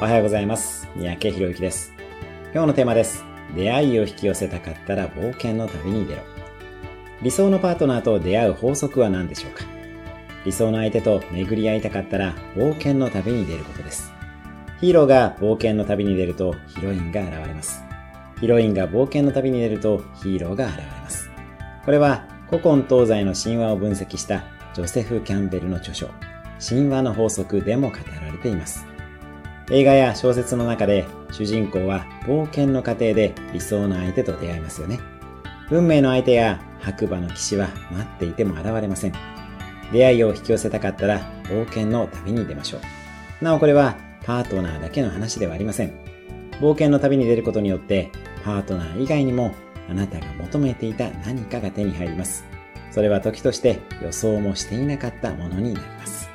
おはようございます。三宅博之です。今日のテーマです。出会いを引き寄せたかったら冒険の旅に出ろ。理想のパートナーと出会う法則は何でしょうか？理想の相手と巡り合いたかったら冒険の旅に出ることです。ヒーローが冒険の旅に出るとヒロインが現れます。ヒロインが冒険の旅に出るとヒーローが現れます。これは古今東西の神話を分析したジョセフ・キャンベルの著書、神話の法則でも語られています。映画や小説の中で主人公は冒険の過程で理想の相手と出会いますよね。運命の相手や白馬の騎士は待っていても現れません。出会いを引き寄せたかったら冒険の旅に出ましょう。なおこれはパートナーだけの話ではありません。冒険の旅に出ることによってパートナー以外にもあなたが求めていた何かが手に入ります。それは時として予想もしていなかったものになります。